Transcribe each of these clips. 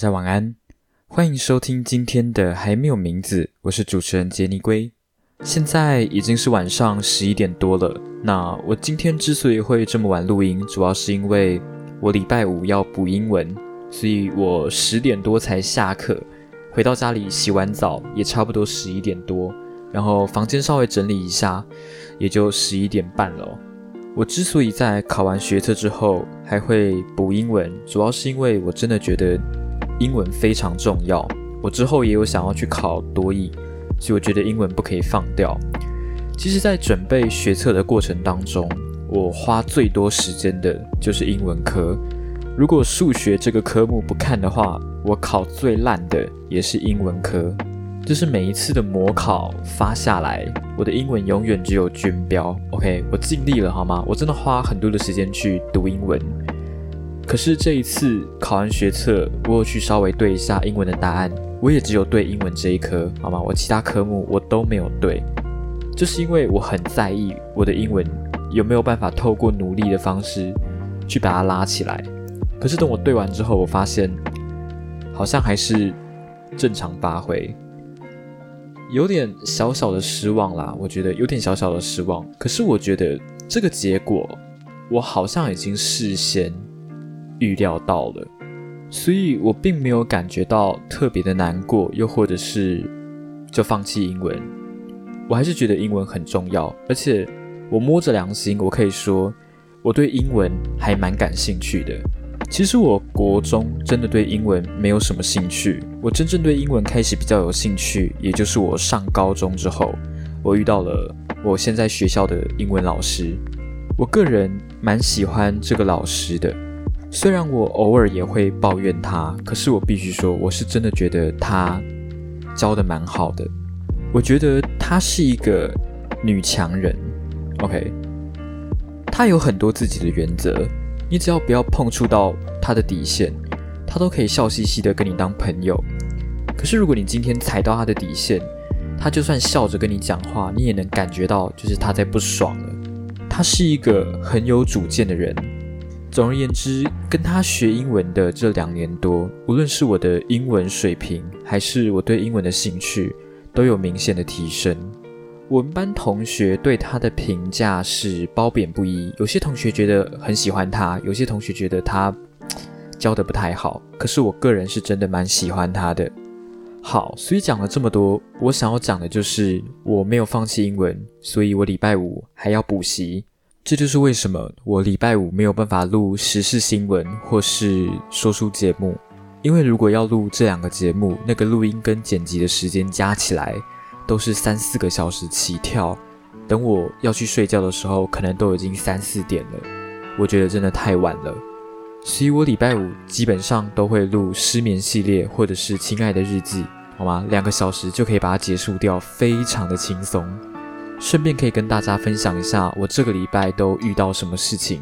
大家晚安，欢迎收听今天的还没有名字，我是主持人杰尼龟。现在已经是晚上十一点多了。那我今天之所以会这么晚录音，主要是因为我礼拜五要补英文，所以我十点多才下课，回到家里洗完澡也差不多十一点多，然后房间稍微整理一下，也就十一点半了。我之所以在考完学测之后还会补英文，主要是因为我真的觉得英文非常重要。我之后也有想要去考多译，所以我觉得英文不可以放掉。其实，在准备学测的过程当中，我花最多时间的就是英文科。如果数学这个科目不看的话，我考最烂的也是英文科。就是每一次的模考发下来，我的英文永远只有军标。OK，我尽力了，好吗？我真的花很多的时间去读英文。可是这一次考完学测，我有去稍微对一下英文的答案，我也只有对英文这一科，好吗？我其他科目我都没有对，就是因为我很在意我的英文有没有办法透过努力的方式去把它拉起来。可是等我对完之后，我发现好像还是正常发挥。有点小小的失望啦，我觉得有点小小的失望。可是我觉得这个结果，我好像已经事先预料到了，所以我并没有感觉到特别的难过，又或者是就放弃英文。我还是觉得英文很重要，而且我摸着良心，我可以说我对英文还蛮感兴趣的。其实我国中真的对英文没有什么兴趣，我真正对英文开始比较有兴趣，也就是我上高中之后，我遇到了我现在学校的英文老师。我个人蛮喜欢这个老师的，虽然我偶尔也会抱怨他，可是我必须说，我是真的觉得他教的蛮好的。我觉得她是一个女强人，OK，她有很多自己的原则。你只要不要碰触到她的底线，她都可以笑嘻嘻的跟你当朋友。可是如果你今天踩到她的底线，她就算笑着跟你讲话，你也能感觉到就是她在不爽了。她是一个很有主见的人。总而言之，跟他学英文的这两年多，无论是我的英文水平，还是我对英文的兴趣，都有明显的提升。我们班同学对他的评价是褒贬不一，有些同学觉得很喜欢他，有些同学觉得他教的不太好。可是我个人是真的蛮喜欢他的。好，所以讲了这么多，我想要讲的就是我没有放弃英文，所以我礼拜五还要补习。这就是为什么我礼拜五没有办法录时事新闻或是说书节目，因为如果要录这两个节目，那个录音跟剪辑的时间加起来。都是三四个小时起跳，等我要去睡觉的时候，可能都已经三四点了。我觉得真的太晚了，所以我礼拜五基本上都会录失眠系列或者是亲爱的日记，好吗？两个小时就可以把它结束掉，非常的轻松。顺便可以跟大家分享一下我这个礼拜都遇到什么事情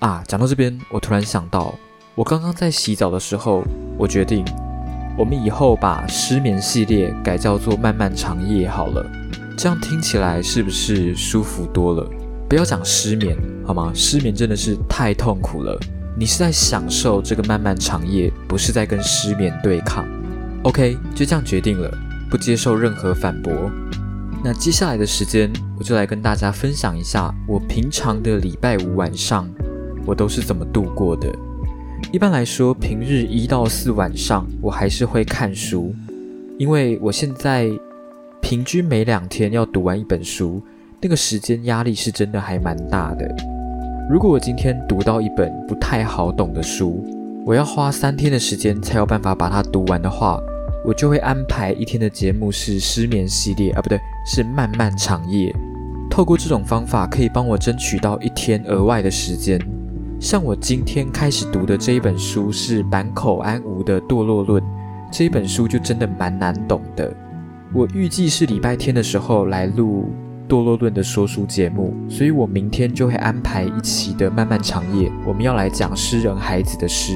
啊。讲到这边，我突然想到，我刚刚在洗澡的时候，我决定。我们以后把失眠系列改叫做漫漫长夜好了，这样听起来是不是舒服多了？不要讲失眠好吗？失眠真的是太痛苦了。你是在享受这个漫漫长夜，不是在跟失眠对抗。OK，就这样决定了，不接受任何反驳。那接下来的时间，我就来跟大家分享一下我平常的礼拜五晚上，我都是怎么度过的。一般来说，平日一到四晚上，我还是会看书，因为我现在平均每两天要读完一本书，那个时间压力是真的还蛮大的。如果我今天读到一本不太好懂的书，我要花三天的时间才有办法把它读完的话，我就会安排一天的节目是失眠系列啊，不对，是漫漫长夜。透过这种方法，可以帮我争取到一天额外的时间。像我今天开始读的这一本书是坂口安吾的《堕落论》，这一本书就真的蛮难懂的。我预计是礼拜天的时候来录《堕落论》的说书节目，所以我明天就会安排一期的漫漫长夜，我们要来讲诗人孩子的诗。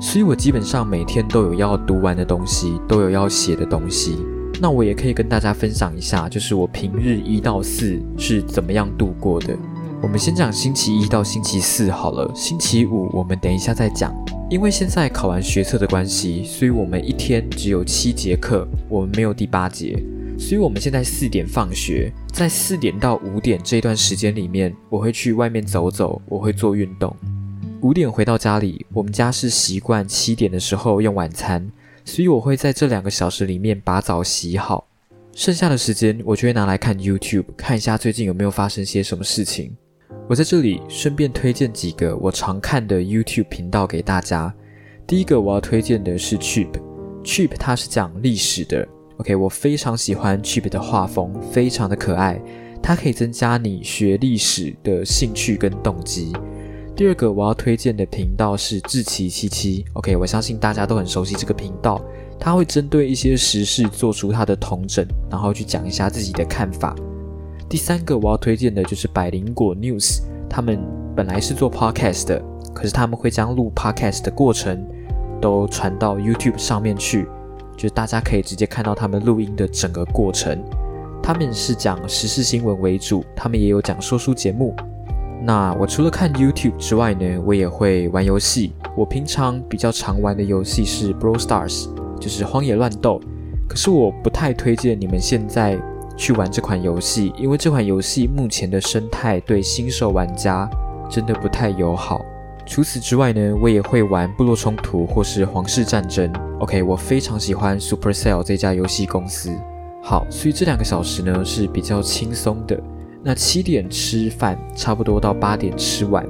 所以我基本上每天都有要读完的东西，都有要写的东西。那我也可以跟大家分享一下，就是我平日一到四是怎么样度过的。我们先讲星期一到星期四好了，星期五我们等一下再讲。因为现在考完学测的关系，所以我们一天只有七节课，我们没有第八节，所以我们现在四点放学，在四点到五点这段时间里面，我会去外面走走，我会做运动。五点回到家里，我们家是习惯七点的时候用晚餐，所以我会在这两个小时里面把澡洗好，剩下的时间我就会拿来看 YouTube，看一下最近有没有发生些什么事情。我在这里顺便推荐几个我常看的 YouTube 频道给大家。第一个我要推荐的是 Cheap，Cheap 它是讲历史的，OK，我非常喜欢 Cheap 的画风，非常的可爱，它可以增加你学历史的兴趣跟动机。第二个我要推荐的频道是志奇七七，OK，我相信大家都很熟悉这个频道，他会针对一些时事做出他的统整，然后去讲一下自己的看法。第三个我要推荐的就是百灵果 News，他们本来是做 Podcast 的，可是他们会将录 Podcast 的过程都传到 YouTube 上面去，就是大家可以直接看到他们录音的整个过程。他们是讲时事新闻为主，他们也有讲说书节目。那我除了看 YouTube 之外呢，我也会玩游戏。我平常比较常玩的游戏是 Brawl Stars，就是荒野乱斗。可是我不太推荐你们现在去玩这款游戏，因为这款游戏目前的生态对新手玩家真的不太友好。除此之外呢，我也会玩部落冲突或是皇室战争。OK，我非常喜欢 Supercell 这家游戏公司。好，所以这两个小时呢是比较轻松的。那七点吃饭，差不多到八点吃完。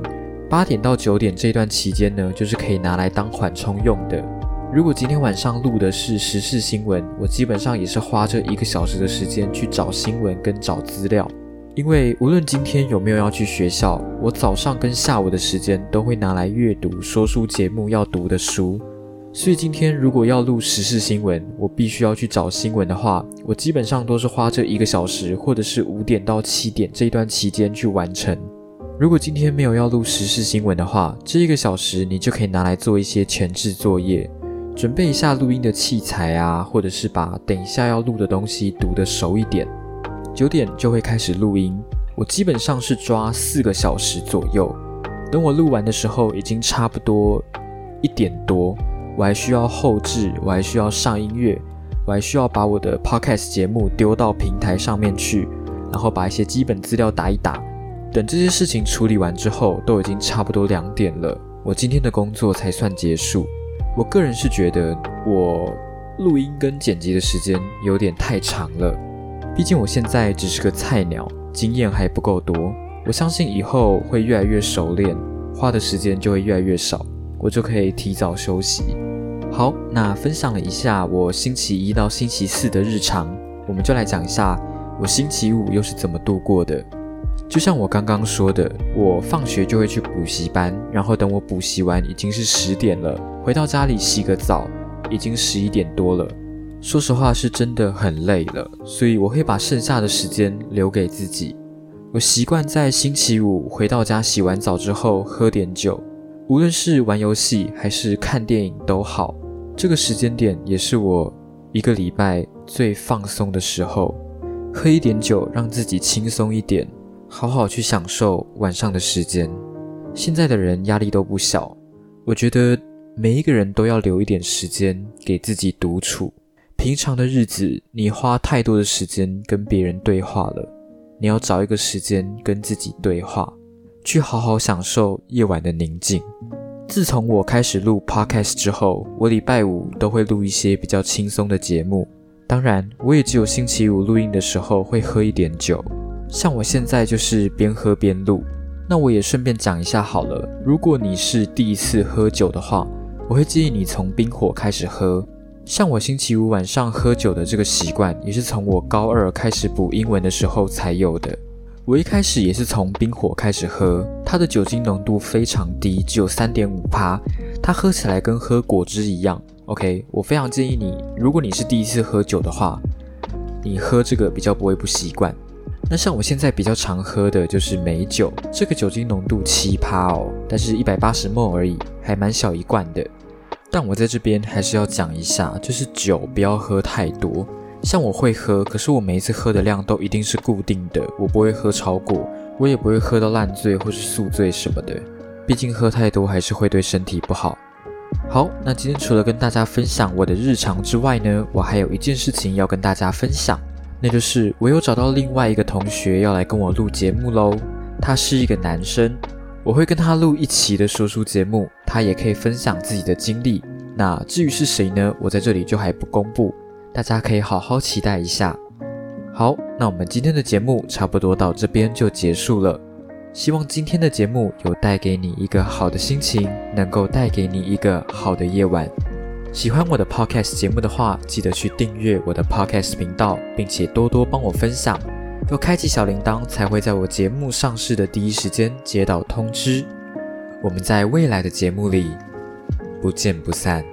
八点到九点这段期间呢，就是可以拿来当缓冲用的。如果今天晚上录的是时事新闻，我基本上也是花这一个小时的时间去找新闻跟找资料。因为无论今天有没有要去学校，我早上跟下午的时间都会拿来阅读说书节目要读的书。所以今天如果要录时事新闻，我必须要去找新闻的话，我基本上都是花这一个小时，或者是五点到七点这一段期间去完成。如果今天没有要录时事新闻的话，这一个小时你就可以拿来做一些前置作业，准备一下录音的器材啊，或者是把等一下要录的东西读得熟一点。九点就会开始录音，我基本上是抓四个小时左右。等我录完的时候，已经差不多一点多。我还需要后置，我还需要上音乐，我还需要把我的 podcast 节目丢到平台上面去，然后把一些基本资料打一打。等这些事情处理完之后，都已经差不多两点了，我今天的工作才算结束。我个人是觉得我录音跟剪辑的时间有点太长了，毕竟我现在只是个菜鸟，经验还不够多。我相信以后会越来越熟练，花的时间就会越来越少，我就可以提早休息。好，那分享了一下我星期一到星期四的日常，我们就来讲一下我星期五又是怎么度过的。就像我刚刚说的，我放学就会去补习班，然后等我补习完已经是十点了，回到家里洗个澡，已经十一点多了。说实话是真的很累了，所以我会把剩下的时间留给自己。我习惯在星期五回到家洗完澡之后喝点酒，无论是玩游戏还是看电影都好。这个时间点也是我一个礼拜最放松的时候，喝一点酒，让自己轻松一点，好好去享受晚上的时间。现在的人压力都不小，我觉得每一个人都要留一点时间给自己独处。平常的日子，你花太多的时间跟别人对话了，你要找一个时间跟自己对话，去好好享受夜晚的宁静。自从我开始录 podcast 之后，我礼拜五都会录一些比较轻松的节目。当然，我也只有星期五录音的时候会喝一点酒。像我现在就是边喝边录。那我也顺便讲一下好了，如果你是第一次喝酒的话，我会建议你从冰火开始喝。像我星期五晚上喝酒的这个习惯，也是从我高二开始补英文的时候才有的。我一开始也是从冰火开始喝，它的酒精浓度非常低，只有三点五趴，它喝起来跟喝果汁一样。OK，我非常建议你，如果你是第一次喝酒的话，你喝这个比较不会不习惯。那像我现在比较常喝的就是美酒，这个酒精浓度七趴哦，但是一百八十 ml 而已，还蛮小一罐的。但我在这边还是要讲一下，就是酒不要喝太多。像我会喝，可是我每一次喝的量都一定是固定的，我不会喝超过，我也不会喝到烂醉或是宿醉什么的。毕竟喝太多还是会对身体不好。好，那今天除了跟大家分享我的日常之外呢，我还有一件事情要跟大家分享，那就是我有找到另外一个同学要来跟我录节目喽。他是一个男生，我会跟他录一期的说书节目，他也可以分享自己的经历。那至于是谁呢？我在这里就还不公布，大家可以好好期待一下。好，那我们今天的节目差不多到这边就结束了。希望今天的节目有带给你一个好的心情，能够带给你一个好的夜晚。喜欢我的 podcast 节目的话，记得去订阅我的 podcast 频道，并且多多帮我分享，要开启小铃铛，才会在我节目上市的第一时间接到通知。我们在未来的节目里不见不散。